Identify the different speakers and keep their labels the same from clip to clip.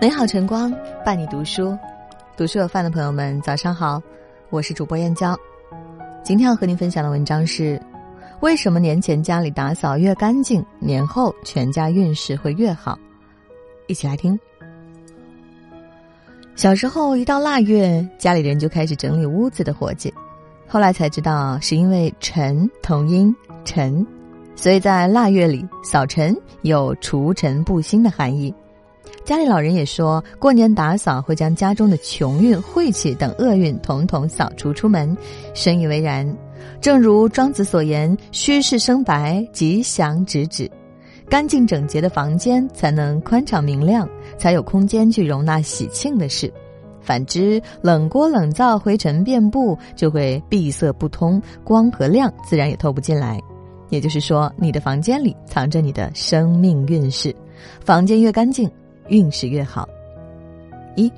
Speaker 1: 美好晨光伴你读书，读书有饭的朋友们，早上好，我是主播燕娇。今天要和您分享的文章是：为什么年前家里打扫越干净，年后全家运势会越好？一起来听。小时候一到腊月，家里人就开始整理屋子的活计，后来才知道是因为尘同音尘，所以在腊月里扫尘有除尘布新的含义。家里老人也说过年打扫会将家中的穷运、晦气等厄运统统扫除出门，深以为然。正如庄子所言：“虚室生白，吉祥直指。”干净整洁的房间才能宽敞明亮，才有空间去容纳喜庆的事。反之，冷锅冷灶、灰尘遍布，就会闭塞不通，光和亮自然也透不进来。也就是说，你的房间里藏着你的生命运势，房间越干净。运势越好。一，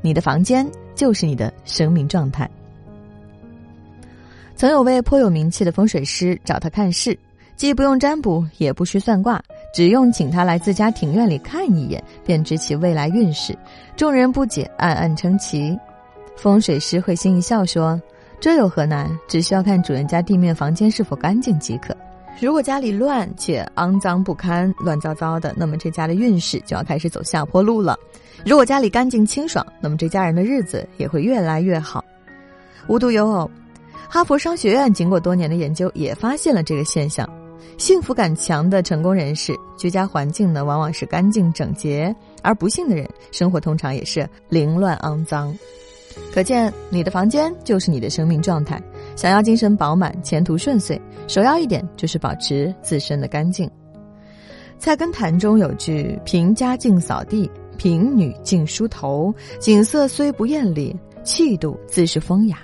Speaker 1: 你的房间就是你的生命状态。曾有位颇有名气的风水师找他看事，既不用占卜，也不需算卦，只用请他来自家庭院里看一眼，便知其未来运势。众人不解，暗暗称奇。风水师会心一笑说：“这有何难？只需要看主人家地面房间是否干净即可。”如果家里乱且肮脏不堪、乱糟糟的，那么这家的运势就要开始走下坡路了；如果家里干净清爽，那么这家人的日子也会越来越好。无独有偶，哈佛商学院经过多年的研究，也发现了这个现象：幸福感强的成功人士，居家环境呢往往是干净整洁；而不幸的人，生活通常也是凌乱肮脏。可见，你的房间就是你的生命状态。想要精神饱满、前途顺遂，首要一点就是保持自身的干净。《菜根谭》中有句：“贫家净扫地，贫女净梳头。景色虽不艳丽，气度自是风雅。”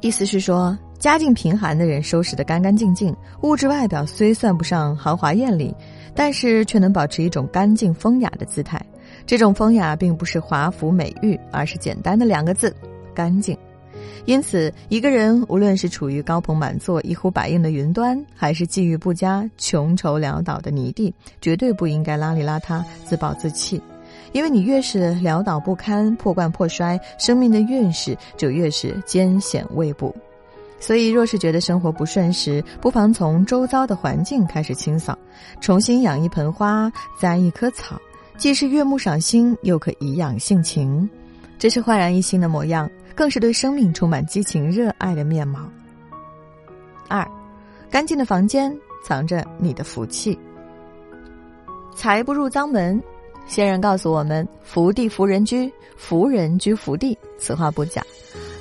Speaker 1: 意思是说，家境贫寒的人收拾得干干净净，物质外表虽算不上豪华艳丽，但是却能保持一种干净风雅的姿态。这种风雅并不是华服美玉，而是简单的两个字：干净。因此，一个人无论是处于高朋满座、一呼百应的云端，还是际遇不佳、穷愁潦倒的泥地，绝对不应该邋里邋遢、自暴自弃。因为你越是潦倒不堪、破罐破摔，生命的运势就越是艰险未卜。所以，若是觉得生活不顺时，不妨从周遭的环境开始清扫，重新养一盆花、栽一棵草，既是悦目赏心，又可颐养性情。这是焕然一新的模样。更是对生命充满激情热爱的面貌。二，干净的房间藏着你的福气。财不入脏门，先人告诉我们：福地福人居，福人居福地。此话不假。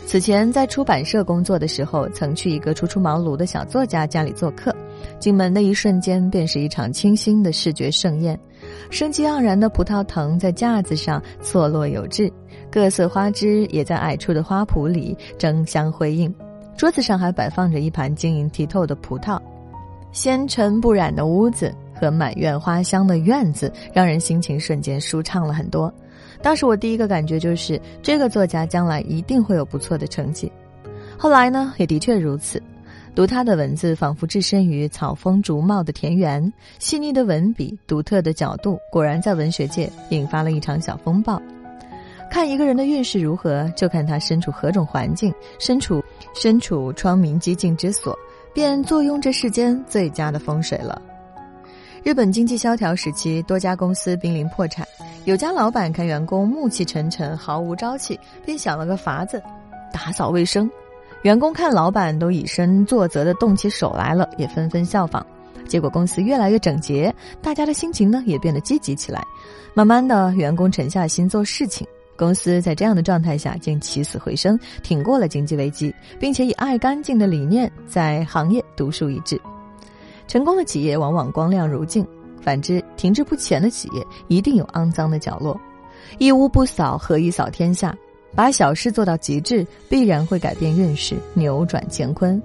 Speaker 1: 此前在出版社工作的时候，曾去一个初出茅庐的小作家家里做客，进门的一瞬间，便是一场清新的视觉盛宴。生机盎然的葡萄藤在架子上错落有致，各色花枝也在矮处的花圃里争相辉映。桌子上还摆放着一盘晶莹剔透的葡萄，纤尘不染的屋子和满院花香的院子，让人心情瞬间舒畅了很多。当时我第一个感觉就是，这个作家将来一定会有不错的成绩。后来呢，也的确如此。读他的文字，仿佛置身于草丰竹茂的田园，细腻的文笔，独特的角度，果然在文学界引发了一场小风暴。看一个人的运势如何，就看他身处何种环境，身处身处窗明几净之所，便坐拥这世间最佳的风水了。日本经济萧条时期，多家公司濒临破产，有家老板看员工暮气沉沉，毫无朝气，便想了个法子，打扫卫生。员工看老板都以身作则的动起手来了，也纷纷效仿。结果公司越来越整洁，大家的心情呢也变得积极起来。慢慢的，员工沉下心做事情，公司在这样的状态下竟起死回生，挺过了经济危机，并且以爱干净的理念在行业独树一帜。成功的企业往往光亮如镜，反之停滞不前的企业一定有肮脏的角落。一屋不扫，何以扫天下？把小事做到极致，必然会改变运势，扭转乾坤。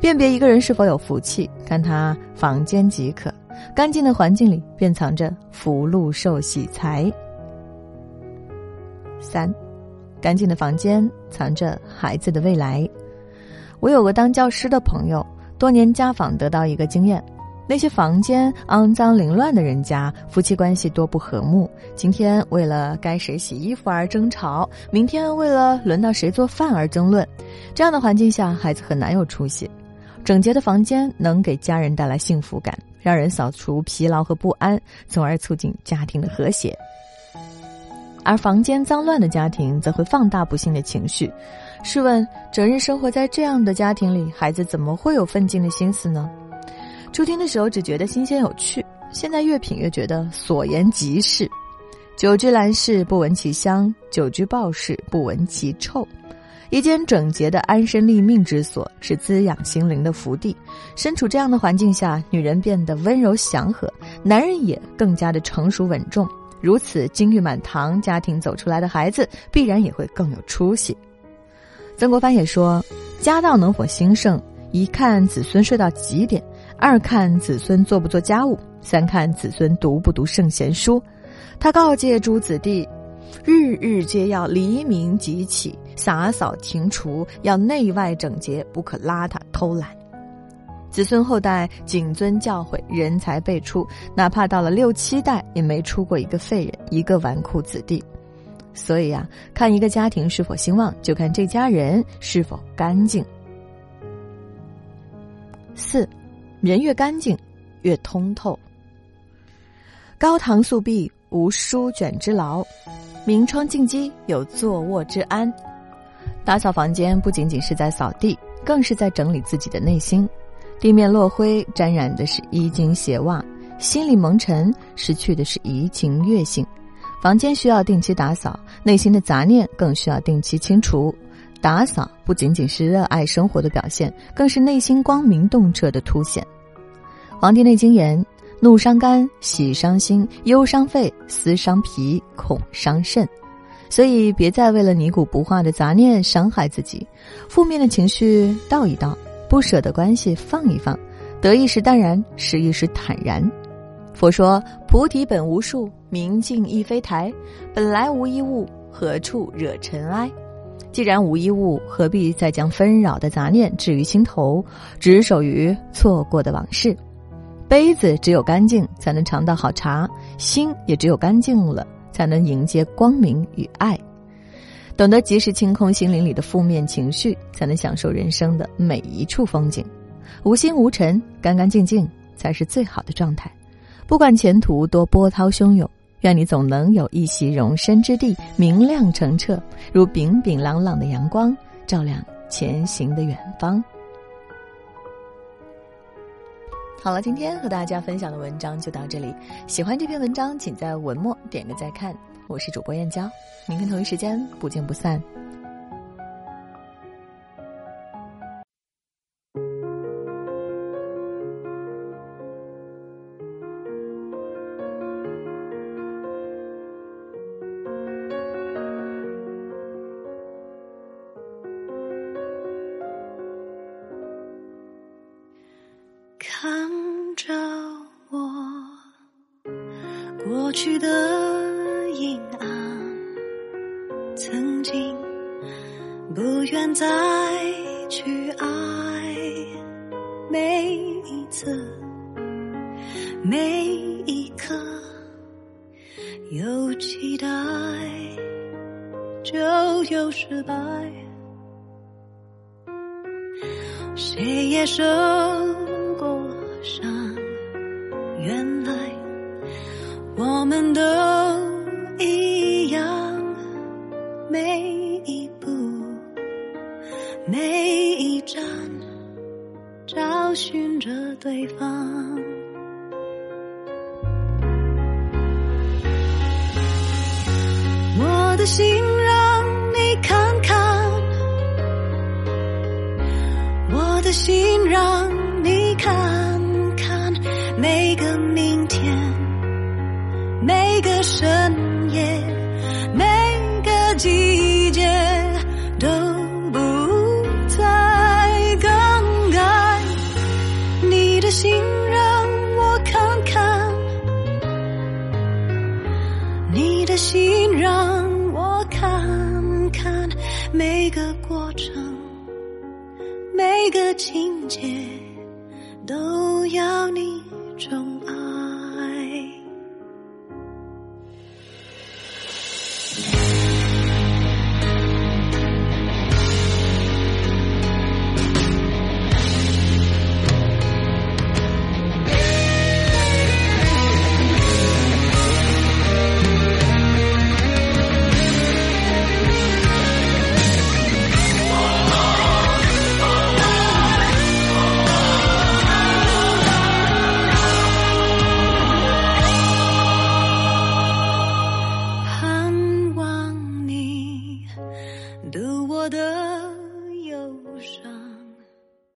Speaker 1: 辨别一个人是否有福气，看他房间即可。干净的环境里，便藏着福禄寿喜财。三，干净的房间藏着孩子的未来。我有个当教师的朋友，多年家访得到一个经验：那些房间肮脏凌乱的人家，夫妻关系多不和睦。今天为了该谁洗衣服而争吵，明天为了轮到谁做饭而争论。这样的环境下，孩子很难有出息。整洁的房间能给家人带来幸福感，让人扫除疲劳和不安，从而促进家庭的和谐。而房间脏乱的家庭，则会放大不幸的情绪。试问，整日生活在这样的家庭里，孩子怎么会有奋进的心思呢？初听的时候只觉得新鲜有趣，现在越品越觉得所言极是。久居兰室，不闻其香；久居鲍室，不闻其臭。一间整洁的安身立命之所，是滋养心灵的福地。身处这样的环境下，女人变得温柔祥和，男人也更加的成熟稳重。如此金玉满堂，家庭走出来的孩子必然也会更有出息。曾国藩也说：“家道能否兴盛，一看子孙睡到几点。”二看子孙做不做家务，三看子孙读不读圣贤书。他告诫诸子弟，日日皆要黎明即起，洒扫庭除，要内外整洁，不可邋遢偷懒。子孙后代谨遵教诲，人才辈出，哪怕到了六七代，也没出过一个废人，一个纨绔子弟。所以呀，看一个家庭是否兴旺，就看这家人是否干净。四。人越干净，越通透。高堂素壁，无书卷之劳；明窗净几，有坐卧之安。打扫房间不仅仅是在扫地，更是在整理自己的内心。地面落灰，沾染的是衣襟鞋袜；心里蒙尘，失去的是怡情悦性。房间需要定期打扫，内心的杂念更需要定期清除。打扫不仅仅是热爱生活的表现，更是内心光明洞彻的凸显。《黄帝内经》言：“怒伤肝，喜伤心，忧伤肺，思伤脾，恐伤肾。”所以，别再为了泥古不化的杂念伤害自己。负面的情绪倒一倒，不舍的关系放一放，得意时淡然，失意时坦然。佛说：“菩提本无树，明镜亦非台。本来无一物，何处惹尘埃？”既然无一物，何必再将纷扰的杂念置于心头，执守于错过的往事？杯子只有干净，才能尝到好茶；心也只有干净了，才能迎接光明与爱。懂得及时清空心灵里的负面情绪，才能享受人生的每一处风景。无心无尘，干干净净，才是最好的状态。不管前途多波涛汹涌，愿你总能有一席容身之地，明亮澄澈，如炳炳朗朗的阳光，照亮前行的远方。好了，今天和大家分享的文章就到这里。喜欢这篇文章，请在文末点个再看。我是主播燕娇，明天同一时间不见不散。
Speaker 2: 过去的阴暗，曾经不愿再去爱，每一次每一刻有期待，就有失败，谁也受。我们都一样，每一步，每一站，找寻着对方。我的心让你看看，我的心让你看请让我看看，你的心让我看看。每个过程，每个情节，